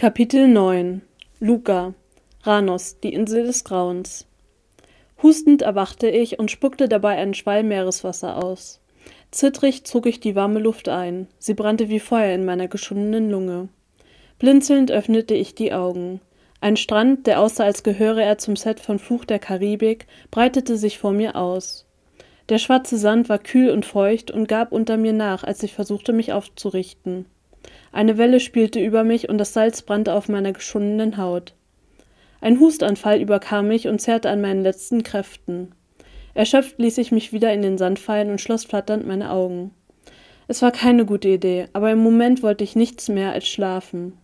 Kapitel 9 Luca Ranos, die Insel des Grauens Hustend erwachte ich und spuckte dabei einen Schwall Meereswasser aus. Zittrig zog ich die warme Luft ein, sie brannte wie Feuer in meiner geschundenen Lunge. Blinzelnd öffnete ich die Augen. Ein Strand, der aussah, als gehöre er zum Set von Fluch der Karibik, breitete sich vor mir aus. Der schwarze Sand war kühl und feucht und gab unter mir nach, als ich versuchte, mich aufzurichten. Eine Welle spielte über mich und das Salz brannte auf meiner geschundenen Haut. Ein Hustanfall überkam mich und zerrte an meinen letzten Kräften. Erschöpft ließ ich mich wieder in den Sand fallen und schloss flatternd meine Augen. Es war keine gute Idee, aber im Moment wollte ich nichts mehr als schlafen.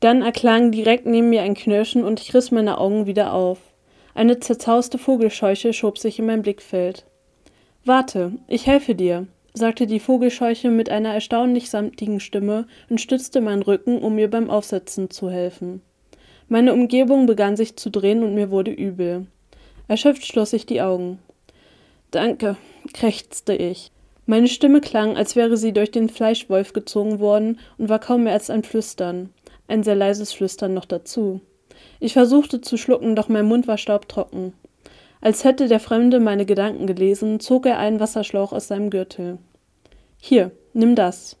Dann erklang direkt neben mir ein Knirschen und ich riss meine Augen wieder auf. Eine zerzauste Vogelscheuche schob sich in mein Blickfeld. Warte, ich helfe dir, sagte die Vogelscheuche mit einer erstaunlich samtigen Stimme und stützte meinen Rücken, um mir beim Aufsetzen zu helfen. Meine Umgebung begann sich zu drehen und mir wurde übel. Erschöpft schloss ich die Augen. Danke, krächzte ich. Meine Stimme klang, als wäre sie durch den Fleischwolf gezogen worden und war kaum mehr als ein Flüstern. Ein sehr leises Flüstern noch dazu. Ich versuchte zu schlucken, doch mein Mund war staubtrocken. Als hätte der Fremde meine Gedanken gelesen, zog er einen Wasserschlauch aus seinem Gürtel. Hier, nimm das.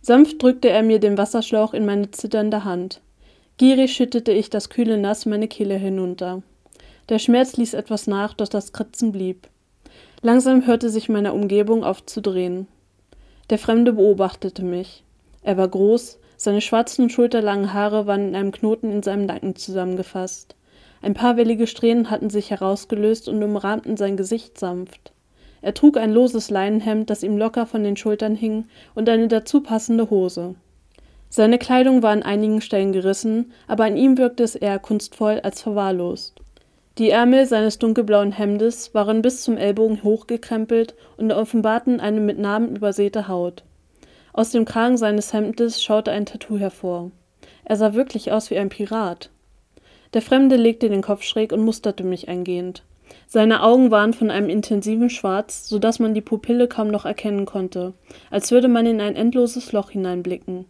Sanft drückte er mir den Wasserschlauch in meine zitternde Hand. Gierig schüttete ich das kühle Nass meine Kehle hinunter. Der Schmerz ließ etwas nach, doch das Kratzen blieb. Langsam hörte sich meine Umgebung auf zu drehen. Der Fremde beobachtete mich. Er war groß, seine schwarzen, schulterlangen Haare waren in einem Knoten in seinem Nacken zusammengefasst. Ein paar wellige Strähnen hatten sich herausgelöst und umrahmten sein Gesicht sanft. Er trug ein loses Leinenhemd, das ihm locker von den Schultern hing, und eine dazu passende Hose. Seine Kleidung war an einigen Stellen gerissen, aber an ihm wirkte es eher kunstvoll als verwahrlost. Die Ärmel seines dunkelblauen Hemdes waren bis zum Ellbogen hochgekrempelt und offenbarten eine mit Narben übersäte Haut. Aus dem Kragen seines Hemdes schaute ein Tattoo hervor. Er sah wirklich aus wie ein Pirat. Der Fremde legte den Kopf schräg und musterte mich eingehend. Seine Augen waren von einem intensiven Schwarz, so dass man die Pupille kaum noch erkennen konnte, als würde man in ein endloses Loch hineinblicken.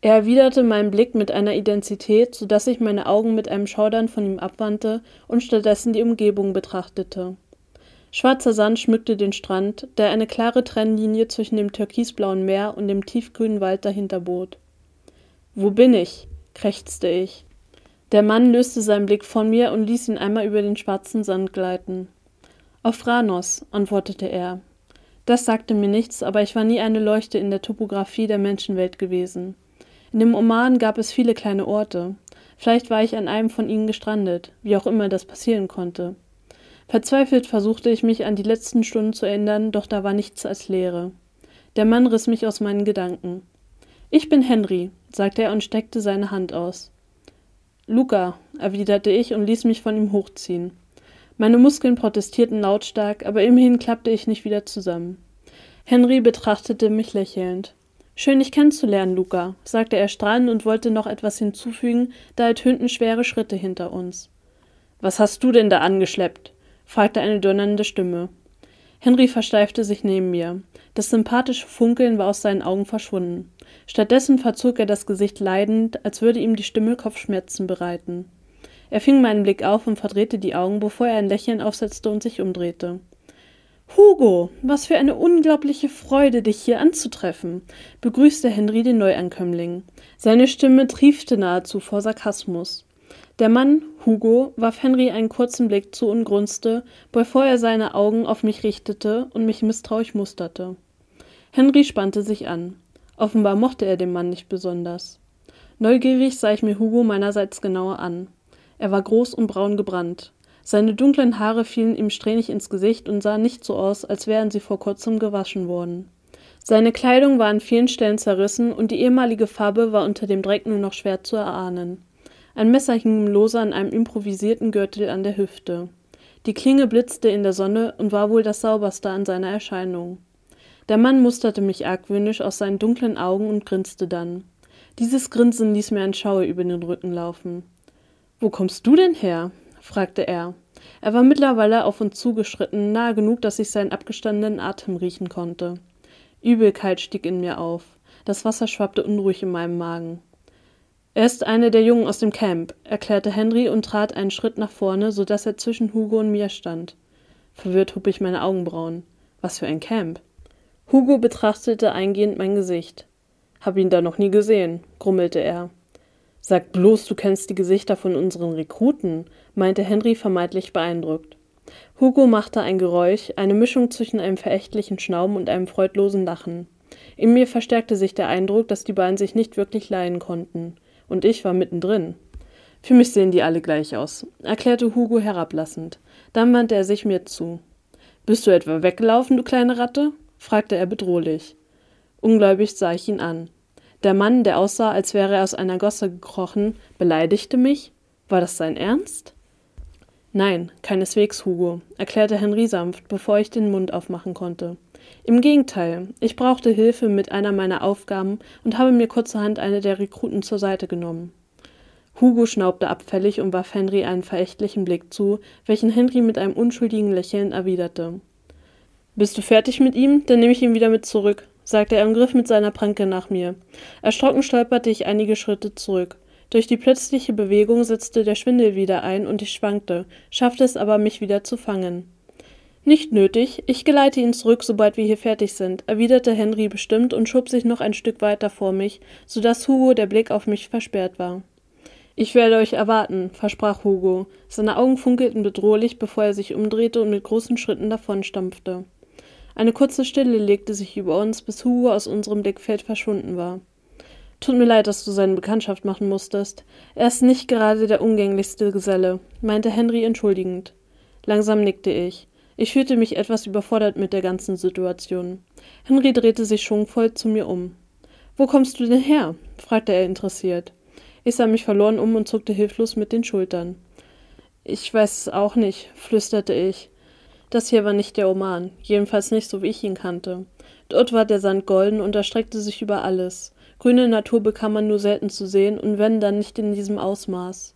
Er erwiderte meinen Blick mit einer Identität, so dass ich meine Augen mit einem Schaudern von ihm abwandte und stattdessen die Umgebung betrachtete. Schwarzer Sand schmückte den Strand, der eine klare Trennlinie zwischen dem türkisblauen Meer und dem tiefgrünen Wald dahinter bot. Wo bin ich? krächzte ich. Der Mann löste seinen Blick von mir und ließ ihn einmal über den schwarzen Sand gleiten. Auf Ranos, antwortete er. Das sagte mir nichts, aber ich war nie eine Leuchte in der Topographie der Menschenwelt gewesen. In dem Oman gab es viele kleine Orte. Vielleicht war ich an einem von ihnen gestrandet, wie auch immer das passieren konnte. Verzweifelt versuchte ich mich an die letzten Stunden zu erinnern, doch da war nichts als Leere. Der Mann riss mich aus meinen Gedanken. Ich bin Henry, sagte er und steckte seine Hand aus. Luca, erwiderte ich und ließ mich von ihm hochziehen. Meine Muskeln protestierten lautstark, aber immerhin klappte ich nicht wieder zusammen. Henry betrachtete mich lächelnd. Schön, dich kennenzulernen, Luca, sagte er strahlend und wollte noch etwas hinzufügen, da ertönten schwere Schritte hinter uns. Was hast du denn da angeschleppt? fragte eine donnernde Stimme. Henry versteifte sich neben mir. Das sympathische Funkeln war aus seinen Augen verschwunden. Stattdessen verzog er das Gesicht leidend, als würde ihm die Stimme Kopfschmerzen bereiten. Er fing meinen Blick auf und verdrehte die Augen, bevor er ein Lächeln aufsetzte und sich umdrehte. Hugo, was für eine unglaubliche Freude, dich hier anzutreffen, begrüßte Henry den Neuankömmling. Seine Stimme triefte nahezu vor Sarkasmus. Der Mann, Hugo, warf Henry einen kurzen Blick zu und grunzte, bevor er seine Augen auf mich richtete und mich misstrauisch musterte. Henry spannte sich an. Offenbar mochte er den Mann nicht besonders. Neugierig sah ich mir Hugo meinerseits genauer an. Er war groß und braun gebrannt. Seine dunklen Haare fielen ihm strähnig ins Gesicht und sahen nicht so aus, als wären sie vor kurzem gewaschen worden. Seine Kleidung war an vielen Stellen zerrissen und die ehemalige Farbe war unter dem Dreck nur noch schwer zu erahnen. Ein Messer hing ihm lose an einem improvisierten Gürtel an der Hüfte. Die Klinge blitzte in der Sonne und war wohl das sauberste an seiner Erscheinung. Der Mann musterte mich argwöhnisch aus seinen dunklen Augen und grinste dann. Dieses Grinsen ließ mir ein Schauer über den Rücken laufen. Wo kommst du denn her? fragte er. Er war mittlerweile auf uns zugeschritten, nahe genug, dass ich seinen abgestandenen Atem riechen konnte. Übelkeit stieg in mir auf. Das Wasser schwappte unruhig in meinem Magen. Er ist einer der Jungen aus dem Camp, erklärte Henry und trat einen Schritt nach vorne, so dass er zwischen Hugo und mir stand. Verwirrt hob ich meine Augenbrauen. Was für ein Camp? Hugo betrachtete eingehend mein Gesicht. Hab ihn da noch nie gesehen, grummelte er. Sag bloß, du kennst die Gesichter von unseren Rekruten, meinte Henry vermeintlich beeindruckt. Hugo machte ein Geräusch, eine Mischung zwischen einem verächtlichen Schnauben und einem freudlosen Lachen. In mir verstärkte sich der Eindruck, dass die beiden sich nicht wirklich leihen konnten und ich war mittendrin. Für mich sehen die alle gleich aus, erklärte Hugo herablassend. Dann wandte er sich mir zu. Bist du etwa weggelaufen, du kleine Ratte? Fragte er bedrohlich. Ungläubig sah ich ihn an. Der Mann, der aussah, als wäre er aus einer Gosse gekrochen, beleidigte mich? War das sein Ernst? Nein, keineswegs, Hugo, erklärte Henry sanft, bevor ich den Mund aufmachen konnte. Im Gegenteil, ich brauchte Hilfe mit einer meiner Aufgaben und habe mir kurzerhand eine der Rekruten zur Seite genommen. Hugo schnaubte abfällig und warf Henry einen verächtlichen Blick zu, welchen Henry mit einem unschuldigen Lächeln erwiderte. Bist du fertig mit ihm? Dann nehme ich ihn wieder mit zurück, sagte er und griff mit seiner Pranke nach mir. Erschrocken stolperte ich einige Schritte zurück. Durch die plötzliche Bewegung setzte der Schwindel wieder ein und ich schwankte, schaffte es aber, mich wieder zu fangen. Nicht nötig, ich geleite ihn zurück, sobald wir hier fertig sind, erwiderte Henry bestimmt und schob sich noch ein Stück weiter vor mich, so dass Hugo der Blick auf mich versperrt war. Ich werde euch erwarten, versprach Hugo. Seine Augen funkelten bedrohlich, bevor er sich umdrehte und mit großen Schritten davonstampfte. Eine kurze Stille legte sich über uns, bis Hugo aus unserem Blickfeld verschwunden war. Tut mir leid, dass du seine Bekanntschaft machen musstest. Er ist nicht gerade der umgänglichste Geselle, meinte Henry entschuldigend. Langsam nickte ich. Ich fühlte mich etwas überfordert mit der ganzen Situation. Henry drehte sich schwungvoll zu mir um. Wo kommst du denn her? fragte er interessiert. Ich sah mich verloren um und zuckte hilflos mit den Schultern. Ich weiß es auch nicht, flüsterte ich. Das hier war nicht der Oman, jedenfalls nicht so wie ich ihn kannte. Dort war der Sand golden und erstreckte sich über alles. Grüne Natur bekam man nur selten zu sehen und wenn dann nicht in diesem Ausmaß.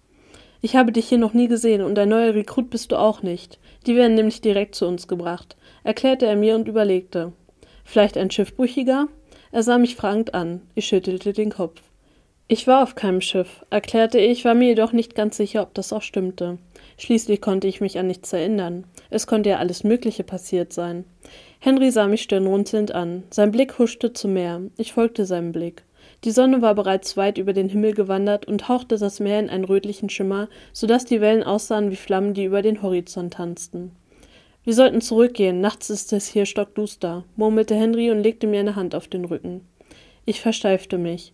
Ich habe dich hier noch nie gesehen und ein neuer Rekrut bist du auch nicht. Die werden nämlich direkt zu uns gebracht, erklärte er mir und überlegte. Vielleicht ein Schiffbrüchiger? Er sah mich fragend an. Ich schüttelte den Kopf. Ich war auf keinem Schiff, erklärte ich, war mir jedoch nicht ganz sicher, ob das auch stimmte. Schließlich konnte ich mich an nichts erinnern. Es konnte ja alles Mögliche passiert sein. Henry sah mich stirnrunzelnd an. Sein Blick huschte zum Meer. Ich folgte seinem Blick. Die Sonne war bereits weit über den Himmel gewandert und hauchte das Meer in einen rötlichen Schimmer, so dass die Wellen aussahen wie Flammen, die über den Horizont tanzten. Wir sollten zurückgehen, nachts ist es hier stockduster, murmelte Henry und legte mir eine Hand auf den Rücken. Ich versteifte mich.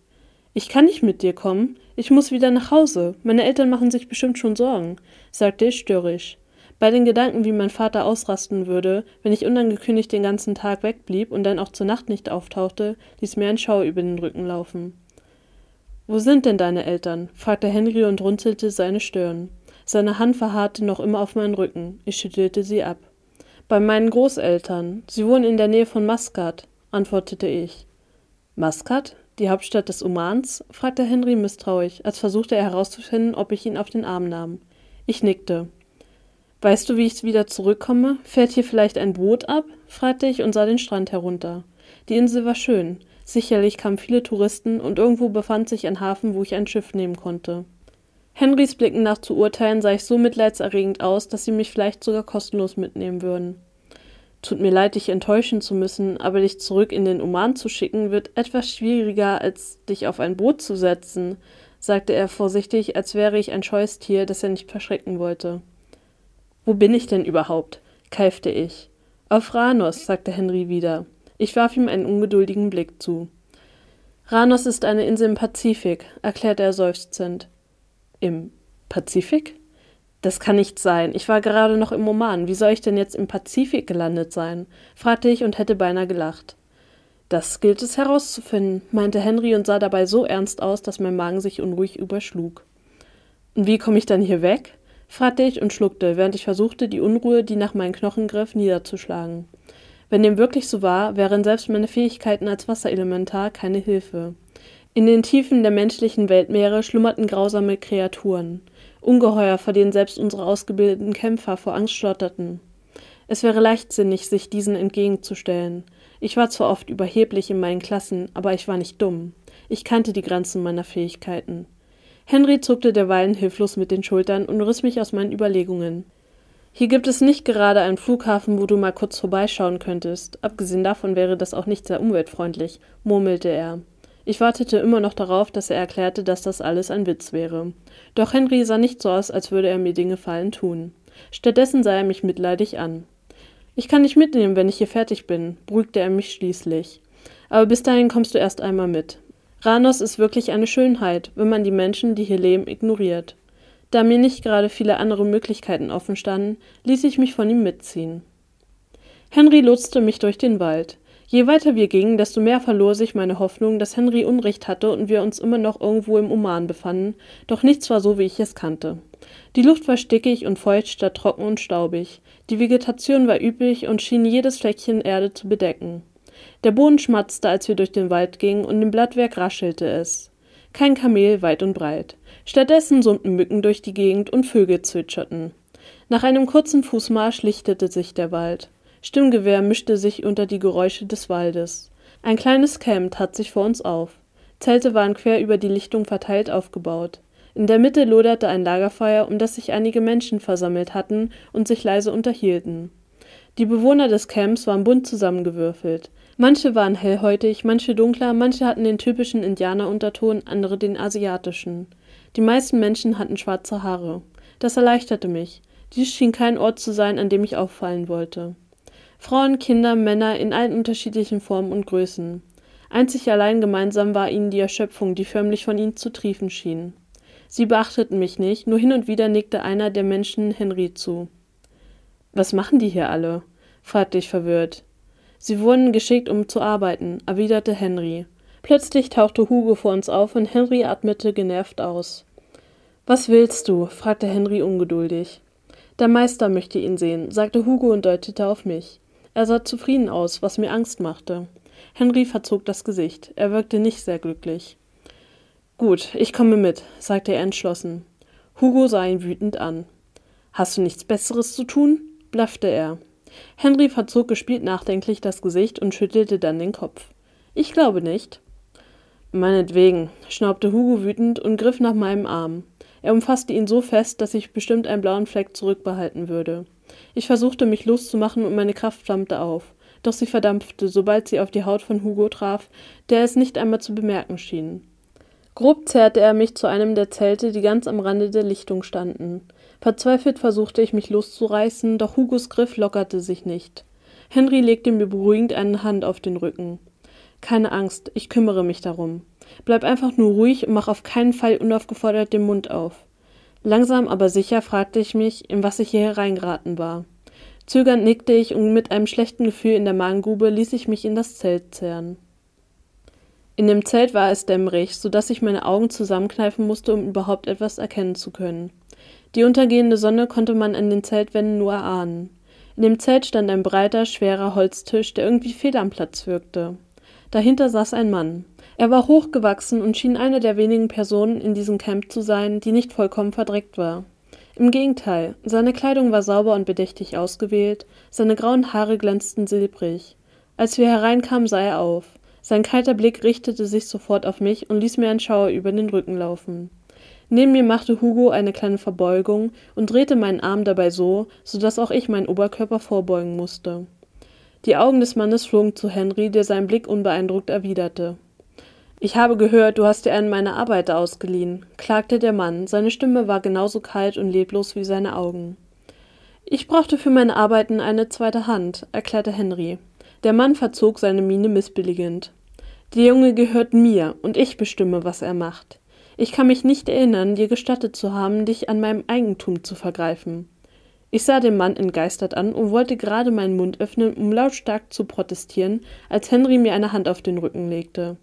Ich kann nicht mit dir kommen. Ich muss wieder nach Hause. Meine Eltern machen sich bestimmt schon Sorgen, sagte ich störrisch. Bei den Gedanken, wie mein Vater ausrasten würde, wenn ich unangekündigt den ganzen Tag wegblieb und dann auch zur Nacht nicht auftauchte, ließ mir ein Schauer über den Rücken laufen. Wo sind denn deine Eltern? fragte Henry und runzelte seine Stirn. Seine Hand verharrte noch immer auf meinen Rücken. Ich schüttelte sie ab. Bei meinen Großeltern. Sie wohnen in der Nähe von Maskat, antwortete ich. Maskat? Die Hauptstadt des Omans? fragte Henry misstrauisch, als versuchte er herauszufinden, ob ich ihn auf den Arm nahm. Ich nickte. Weißt du, wie ich wieder zurückkomme? Fährt hier vielleicht ein Boot ab? fragte ich und sah den Strand herunter. Die Insel war schön. Sicherlich kamen viele Touristen und irgendwo befand sich ein Hafen, wo ich ein Schiff nehmen konnte. Henrys Blicken nach zu urteilen sah ich so mitleidserregend aus, dass sie mich vielleicht sogar kostenlos mitnehmen würden. Tut mir leid, dich enttäuschen zu müssen, aber dich zurück in den Oman zu schicken, wird etwas schwieriger, als dich auf ein Boot zu setzen, sagte er vorsichtig, als wäre ich ein scheues Tier, das er nicht verschrecken wollte. Wo bin ich denn überhaupt? keifte ich. Auf Ranos, sagte Henry wieder. Ich warf ihm einen ungeduldigen Blick zu. Ranos ist eine Insel im Pazifik, erklärte er seufzend. Im Pazifik? Das kann nicht sein. Ich war gerade noch im Oman. Wie soll ich denn jetzt im Pazifik gelandet sein? fragte ich und hätte beinahe gelacht. Das gilt es herauszufinden, meinte Henry und sah dabei so ernst aus, dass mein Magen sich unruhig überschlug. Und wie komme ich dann hier weg? fragte ich und schluckte, während ich versuchte, die Unruhe, die nach meinen Knochen griff, niederzuschlagen. Wenn dem wirklich so war, wären selbst meine Fähigkeiten als Wasserelementar keine Hilfe. In den Tiefen der menschlichen Weltmeere schlummerten grausame Kreaturen, Ungeheuer, vor denen selbst unsere ausgebildeten Kämpfer vor Angst schlotterten. Es wäre leichtsinnig, sich diesen entgegenzustellen. Ich war zwar oft überheblich in meinen Klassen, aber ich war nicht dumm. Ich kannte die Grenzen meiner Fähigkeiten. Henry zuckte derweilen hilflos mit den Schultern und riss mich aus meinen Überlegungen. Hier gibt es nicht gerade einen Flughafen, wo du mal kurz vorbeischauen könntest. Abgesehen davon wäre das auch nicht sehr umweltfreundlich, murmelte er. Ich wartete immer noch darauf, dass er erklärte, dass das alles ein Witz wäre. Doch Henry sah nicht so aus, als würde er mir Dinge fallen tun. Stattdessen sah er mich mitleidig an. Ich kann dich mitnehmen, wenn ich hier fertig bin, beruhigte er mich schließlich. Aber bis dahin kommst du erst einmal mit. Ranos ist wirklich eine Schönheit, wenn man die Menschen, die hier leben, ignoriert. Da mir nicht gerade viele andere Möglichkeiten offen standen, ließ ich mich von ihm mitziehen. Henry lotste mich durch den Wald. Je weiter wir gingen, desto mehr verlor sich meine Hoffnung, dass Henry Unrecht hatte und wir uns immer noch irgendwo im Oman befanden, doch nichts war so, wie ich es kannte. Die Luft war stickig und feucht statt trocken und staubig. Die Vegetation war üppig und schien jedes Fleckchen Erde zu bedecken. Der Boden schmatzte, als wir durch den Wald gingen, und im Blattwerk raschelte es. Kein Kamel weit und breit. Stattdessen summten Mücken durch die Gegend und Vögel zwitscherten. Nach einem kurzen Fußmarsch lichtete sich der Wald. Stimmgewehr mischte sich unter die Geräusche des Waldes. Ein kleines Camp tat sich vor uns auf. Zelte waren quer über die Lichtung verteilt aufgebaut. In der Mitte loderte ein Lagerfeuer, um das sich einige Menschen versammelt hatten und sich leise unterhielten. Die Bewohner des Camps waren bunt zusammengewürfelt. Manche waren hellhäutig, manche dunkler, manche hatten den typischen Indianerunterton, andere den asiatischen. Die meisten Menschen hatten schwarze Haare. Das erleichterte mich. Dies schien kein Ort zu sein, an dem ich auffallen wollte. Frauen, Kinder, Männer in allen unterschiedlichen Formen und Größen. Einzig allein gemeinsam war ihnen die Erschöpfung, die förmlich von ihnen zu triefen schien. Sie beachteten mich nicht, nur hin und wieder nickte einer der Menschen Henry zu. Was machen die hier alle? fragte ich verwirrt. Sie wurden geschickt, um zu arbeiten, erwiderte Henry. Plötzlich tauchte Hugo vor uns auf und Henry atmete genervt aus. Was willst du? fragte Henry ungeduldig. Der Meister möchte ihn sehen, sagte Hugo und deutete auf mich. Er sah zufrieden aus, was mir Angst machte. Henry verzog das Gesicht. Er wirkte nicht sehr glücklich. Gut, ich komme mit, sagte er entschlossen. Hugo sah ihn wütend an. Hast du nichts Besseres zu tun? blaffte er. Henry verzog gespielt nachdenklich das Gesicht und schüttelte dann den Kopf. Ich glaube nicht. Meinetwegen, schnaubte Hugo wütend und griff nach meinem Arm. Er umfasste ihn so fest, dass ich bestimmt einen blauen Fleck zurückbehalten würde. Ich versuchte mich loszumachen und meine Kraft flammte auf, doch sie verdampfte, sobald sie auf die Haut von Hugo traf, der es nicht einmal zu bemerken schien. Grob zerrte er mich zu einem der Zelte, die ganz am Rande der Lichtung standen. Verzweifelt versuchte ich mich loszureißen, doch Hugos Griff lockerte sich nicht. Henry legte mir beruhigend eine Hand auf den Rücken. Keine Angst, ich kümmere mich darum. Bleib einfach nur ruhig und mach auf keinen Fall unaufgefordert den Mund auf. Langsam aber sicher fragte ich mich, in was ich hier hereingeraten war. Zögernd nickte ich und mit einem schlechten Gefühl in der Magengrube ließ ich mich in das Zelt zerren. In dem Zelt war es dämmerig, so dass ich meine Augen zusammenkneifen musste, um überhaupt etwas erkennen zu können. Die untergehende Sonne konnte man an den Zeltwänden nur erahnen. In dem Zelt stand ein breiter, schwerer Holztisch, der irgendwie fehl am Platz wirkte. Dahinter saß ein Mann. Er war hochgewachsen und schien eine der wenigen Personen in diesem Camp zu sein, die nicht vollkommen verdreckt war. Im Gegenteil, seine Kleidung war sauber und bedächtig ausgewählt, seine grauen Haare glänzten silbrig. Als wir hereinkamen, sah er auf. Sein kalter Blick richtete sich sofort auf mich und ließ mir einen Schauer über den Rücken laufen. Neben mir machte Hugo eine kleine Verbeugung und drehte meinen Arm dabei so, so dass auch ich meinen Oberkörper vorbeugen musste. Die Augen des Mannes flogen zu Henry, der seinen Blick unbeeindruckt erwiderte. Ich habe gehört, du hast dir einen meiner Arbeiter ausgeliehen, klagte der Mann, seine Stimme war genauso kalt und leblos wie seine Augen. Ich brauchte für meine Arbeiten eine zweite Hand, erklärte Henry. Der Mann verzog seine Miene missbilligend. Der Junge gehört mir, und ich bestimme, was er macht. Ich kann mich nicht erinnern, dir gestattet zu haben, dich an meinem Eigentum zu vergreifen. Ich sah den Mann entgeistert an und wollte gerade meinen Mund öffnen, um lautstark zu protestieren, als Henry mir eine Hand auf den Rücken legte.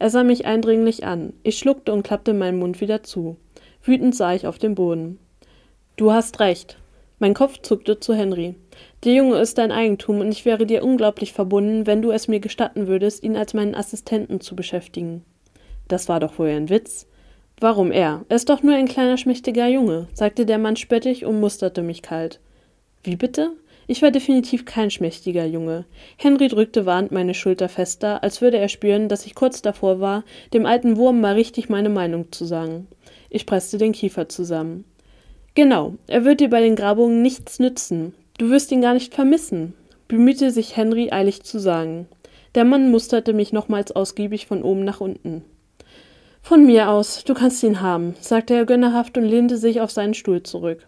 Er sah mich eindringlich an. Ich schluckte und klappte meinen Mund wieder zu. Wütend sah ich auf den Boden. Du hast recht. Mein Kopf zuckte zu Henry. Der Junge ist dein Eigentum und ich wäre dir unglaublich verbunden, wenn du es mir gestatten würdest, ihn als meinen Assistenten zu beschäftigen. Das war doch wohl ein Witz. Warum er? Er ist doch nur ein kleiner schmächtiger Junge, sagte der Mann spöttisch und musterte mich kalt. Wie bitte? Ich war definitiv kein schmächtiger Junge. Henry drückte warnend meine Schulter fester, als würde er spüren, dass ich kurz davor war, dem alten Wurm mal richtig meine Meinung zu sagen. Ich presste den Kiefer zusammen. Genau, er wird dir bei den Grabungen nichts nützen. Du wirst ihn gar nicht vermissen, bemühte sich Henry eilig zu sagen. Der Mann musterte mich nochmals ausgiebig von oben nach unten. Von mir aus, du kannst ihn haben, sagte er gönnerhaft und lehnte sich auf seinen Stuhl zurück.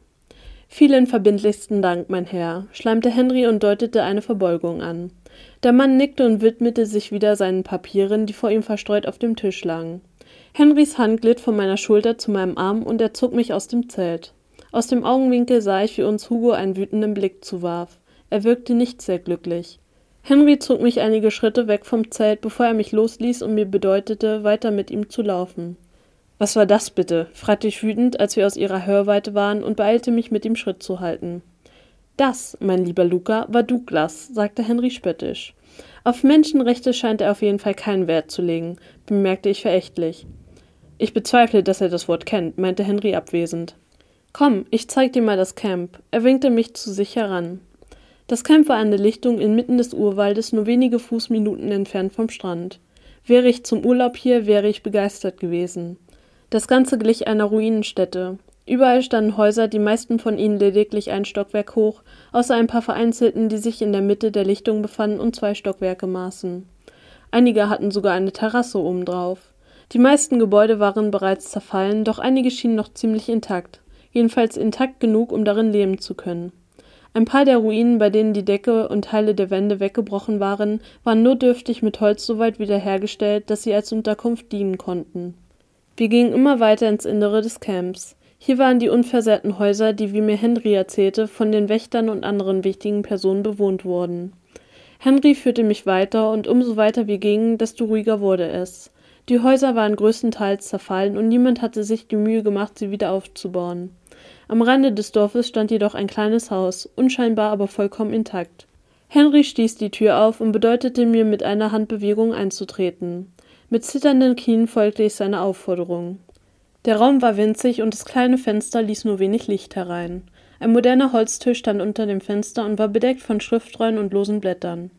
Vielen verbindlichsten Dank, mein Herr, schleimte Henry und deutete eine Verbeugung an. Der Mann nickte und widmete sich wieder seinen Papieren, die vor ihm verstreut auf dem Tisch lagen. Henrys Hand glitt von meiner Schulter zu meinem Arm und er zog mich aus dem Zelt. Aus dem Augenwinkel sah ich, wie uns Hugo einen wütenden Blick zuwarf. Er wirkte nicht sehr glücklich. Henry zog mich einige Schritte weg vom Zelt, bevor er mich losließ und mir bedeutete, weiter mit ihm zu laufen. Was war das bitte? fragte ich wütend, als wir aus ihrer Hörweite waren und beeilte mich, mit ihm Schritt zu halten. Das, mein lieber Luca, war Douglas, sagte Henry spöttisch. Auf Menschenrechte scheint er auf jeden Fall keinen Wert zu legen, bemerkte ich verächtlich. Ich bezweifle, dass er das Wort kennt, meinte Henry abwesend. Komm, ich zeig dir mal das Camp. Er winkte mich zu sich heran. Das Camp war eine Lichtung inmitten des Urwaldes, nur wenige Fußminuten entfernt vom Strand. Wäre ich zum Urlaub hier, wäre ich begeistert gewesen. Das Ganze glich einer Ruinenstätte. Überall standen Häuser, die meisten von ihnen lediglich ein Stockwerk hoch, außer ein paar vereinzelten, die sich in der Mitte der Lichtung befanden und zwei Stockwerke maßen. Einige hatten sogar eine Terrasse obendrauf. Die meisten Gebäude waren bereits zerfallen, doch einige schienen noch ziemlich intakt jedenfalls intakt genug, um darin leben zu können. Ein paar der Ruinen, bei denen die Decke und Teile der Wände weggebrochen waren, waren notdürftig mit Holz so weit wiederhergestellt, dass sie als Unterkunft dienen konnten. Wir gingen immer weiter ins Innere des Camps. Hier waren die unversehrten Häuser, die, wie mir Henry erzählte, von den Wächtern und anderen wichtigen Personen bewohnt wurden. Henry führte mich weiter, und umso weiter wir gingen, desto ruhiger wurde es. Die Häuser waren größtenteils zerfallen, und niemand hatte sich die Mühe gemacht, sie wieder aufzubauen. Am Rande des Dorfes stand jedoch ein kleines Haus, unscheinbar aber vollkommen intakt. Henry stieß die Tür auf und bedeutete mir mit einer Handbewegung einzutreten. Mit zitternden Knien folgte ich seiner Aufforderung. Der Raum war winzig und das kleine Fenster ließ nur wenig Licht herein. Ein moderner Holztisch stand unter dem Fenster und war bedeckt von Schriftrollen und losen Blättern.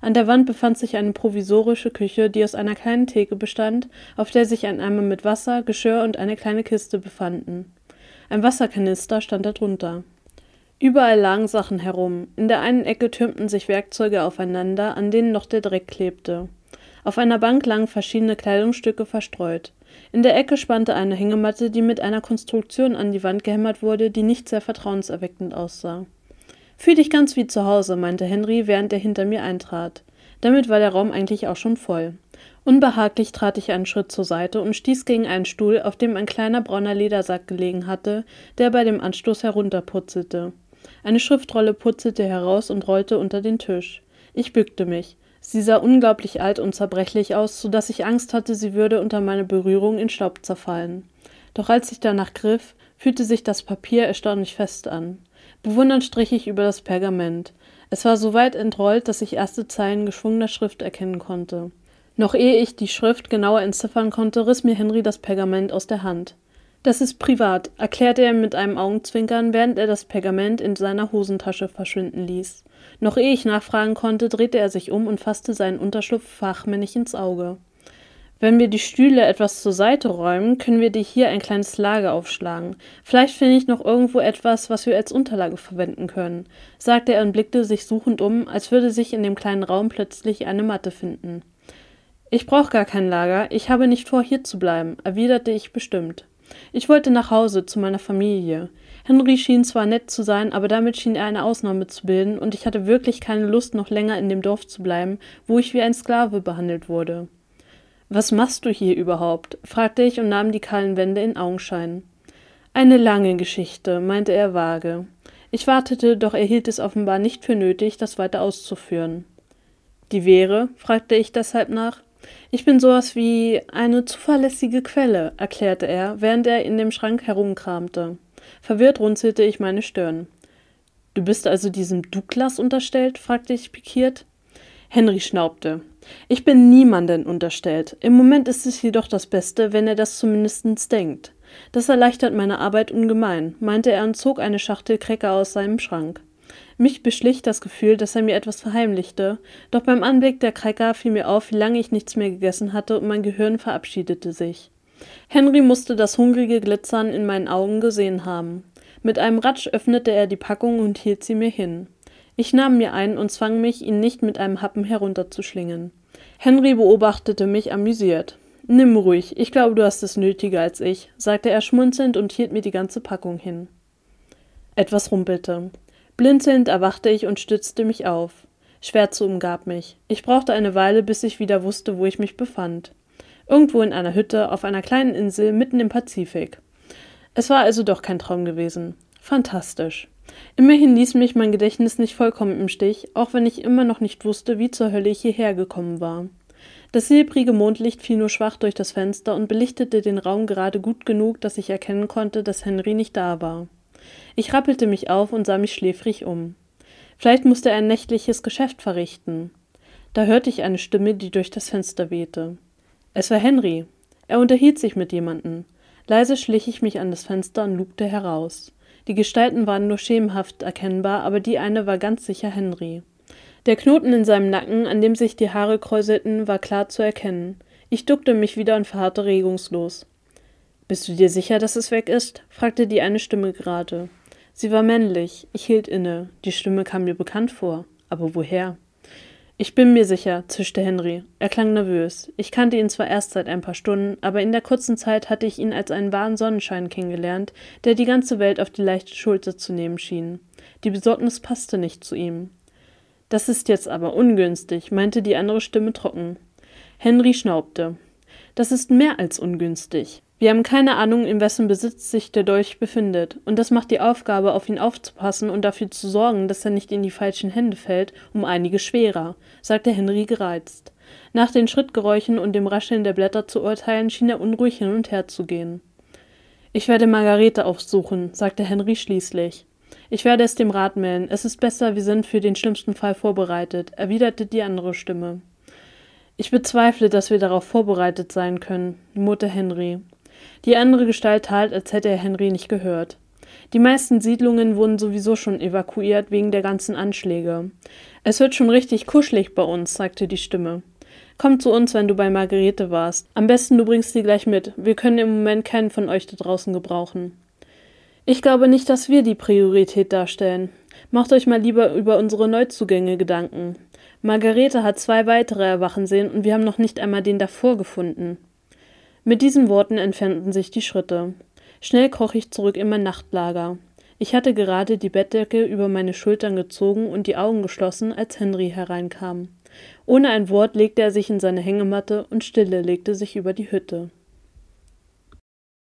An der Wand befand sich eine provisorische Küche, die aus einer kleinen Theke bestand, auf der sich ein Eimer mit Wasser, Geschirr und eine kleine Kiste befanden. Ein Wasserkanister stand darunter. Überall lagen Sachen herum. In der einen Ecke türmten sich Werkzeuge aufeinander, an denen noch der Dreck klebte. Auf einer Bank lagen verschiedene Kleidungsstücke verstreut. In der Ecke spannte eine Hängematte, die mit einer Konstruktion an die Wand gehämmert wurde, die nicht sehr vertrauenserweckend aussah. Fühl dich ganz wie zu Hause, meinte Henry, während er hinter mir eintrat. Damit war der Raum eigentlich auch schon voll. Unbehaglich trat ich einen Schritt zur Seite und stieß gegen einen Stuhl, auf dem ein kleiner brauner Ledersack gelegen hatte, der bei dem Anstoß herunterputzelte. Eine Schriftrolle putzelte heraus und rollte unter den Tisch. Ich bückte mich. Sie sah unglaublich alt und zerbrechlich aus, so dass ich Angst hatte, sie würde unter meiner Berührung in Staub zerfallen. Doch als ich danach griff, fühlte sich das Papier erstaunlich fest an. Bewundernd strich ich über das Pergament. Es war so weit entrollt, dass ich erste Zeilen geschwungener Schrift erkennen konnte. Noch ehe ich die Schrift genauer entziffern konnte, riss mir Henry das Pergament aus der Hand. Das ist privat, erklärte er mit einem Augenzwinkern, während er das Pergament in seiner Hosentasche verschwinden ließ. Noch ehe ich nachfragen konnte, drehte er sich um und fasste seinen Unterschlupf fachmännisch ins Auge. Wenn wir die Stühle etwas zur Seite räumen, können wir dir hier ein kleines Lager aufschlagen. Vielleicht finde ich noch irgendwo etwas, was wir als Unterlage verwenden können, sagte er und blickte sich suchend um, als würde sich in dem kleinen Raum plötzlich eine Matte finden. Ich brauch gar kein Lager, ich habe nicht vor, hier zu bleiben, erwiderte ich bestimmt. Ich wollte nach Hause, zu meiner Familie. Henry schien zwar nett zu sein, aber damit schien er eine Ausnahme zu bilden, und ich hatte wirklich keine Lust, noch länger in dem Dorf zu bleiben, wo ich wie ein Sklave behandelt wurde. Was machst du hier überhaupt? fragte ich und nahm die kahlen Wände in Augenschein. Eine lange Geschichte, meinte er vage. Ich wartete, doch er hielt es offenbar nicht für nötig, das weiter auszuführen. Die wäre? fragte ich deshalb nach. Ich bin sowas wie eine zuverlässige Quelle, erklärte er, während er in dem Schrank herumkramte. Verwirrt runzelte ich meine Stirn. Du bist also diesem Douglas unterstellt? fragte ich pikiert. Henry schnaubte. Ich bin niemanden unterstellt. Im Moment ist es jedoch das Beste, wenn er das zumindest denkt. Das erleichtert meine Arbeit ungemein, meinte er und zog eine Schachtel Cracker aus seinem Schrank. Mich beschlich das Gefühl, dass er mir etwas verheimlichte, doch beim Anblick der Cracker fiel mir auf, wie lange ich nichts mehr gegessen hatte, und mein Gehirn verabschiedete sich. Henry musste das hungrige Glitzern in meinen Augen gesehen haben. Mit einem Ratsch öffnete er die Packung und hielt sie mir hin. Ich nahm mir ein und zwang mich, ihn nicht mit einem Happen herunterzuschlingen. Henry beobachtete mich amüsiert. Nimm ruhig, ich glaube, du hast es nötiger als ich, sagte er schmunzelnd und hielt mir die ganze Packung hin. Etwas rumpelte. Blinzelnd erwachte ich und stützte mich auf. Schwärze umgab mich. Ich brauchte eine Weile, bis ich wieder wusste, wo ich mich befand. Irgendwo in einer Hütte auf einer kleinen Insel mitten im Pazifik. Es war also doch kein Traum gewesen. Fantastisch. Immerhin ließ mich mein Gedächtnis nicht vollkommen im Stich, auch wenn ich immer noch nicht wusste, wie zur Hölle ich hierher gekommen war. Das silbrige Mondlicht fiel nur schwach durch das Fenster und belichtete den Raum gerade gut genug, dass ich erkennen konnte, dass Henry nicht da war. Ich rappelte mich auf und sah mich schläfrig um. Vielleicht musste er ein nächtliches Geschäft verrichten. Da hörte ich eine Stimme, die durch das Fenster wehte. Es war Henry. Er unterhielt sich mit jemandem. Leise schlich ich mich an das Fenster und lugte heraus. Die Gestalten waren nur schemenhaft erkennbar, aber die eine war ganz sicher Henry. Der Knoten in seinem Nacken, an dem sich die Haare kräuselten, war klar zu erkennen. Ich duckte mich wieder und verharrte regungslos. Bist du dir sicher, dass es weg ist? fragte die eine Stimme gerade. Sie war männlich. Ich hielt inne. Die Stimme kam mir bekannt vor. Aber woher? Ich bin mir sicher, zischte Henry. Er klang nervös. Ich kannte ihn zwar erst seit ein paar Stunden, aber in der kurzen Zeit hatte ich ihn als einen wahren Sonnenschein kennengelernt, der die ganze Welt auf die leichte Schulter zu nehmen schien. Die Besorgnis passte nicht zu ihm. Das ist jetzt aber ungünstig, meinte die andere Stimme trocken. Henry schnaubte. Das ist mehr als ungünstig. Wir haben keine Ahnung, in wessen Besitz sich der Dolch befindet, und das macht die Aufgabe, auf ihn aufzupassen und dafür zu sorgen, dass er nicht in die falschen Hände fällt, um einige schwerer, sagte Henry gereizt. Nach den Schrittgeräuschen und dem Rascheln der Blätter zu urteilen, schien er unruhig hin und her zu gehen. Ich werde Margarete aufsuchen, sagte Henry schließlich. Ich werde es dem Rat melden. Es ist besser, wir sind für den schlimmsten Fall vorbereitet, erwiderte die andere Stimme. Ich bezweifle, dass wir darauf vorbereitet sein können, murrte Henry. Die andere Gestalt tat, als hätte er Henry nicht gehört. Die meisten Siedlungen wurden sowieso schon evakuiert wegen der ganzen Anschläge. Es wird schon richtig kuschelig bei uns, sagte die Stimme. Komm zu uns, wenn du bei Margarete warst. Am besten du bringst sie gleich mit. Wir können im Moment keinen von euch da draußen gebrauchen. Ich glaube nicht, dass wir die Priorität darstellen. Macht euch mal lieber über unsere Neuzugänge Gedanken. Margarete hat zwei weitere erwachen sehen und wir haben noch nicht einmal den davor gefunden. Mit diesen Worten entfernten sich die Schritte. Schnell kroch ich zurück in mein Nachtlager. Ich hatte gerade die Bettdecke über meine Schultern gezogen und die Augen geschlossen, als Henry hereinkam. Ohne ein Wort legte er sich in seine Hängematte und Stille legte sich über die Hütte.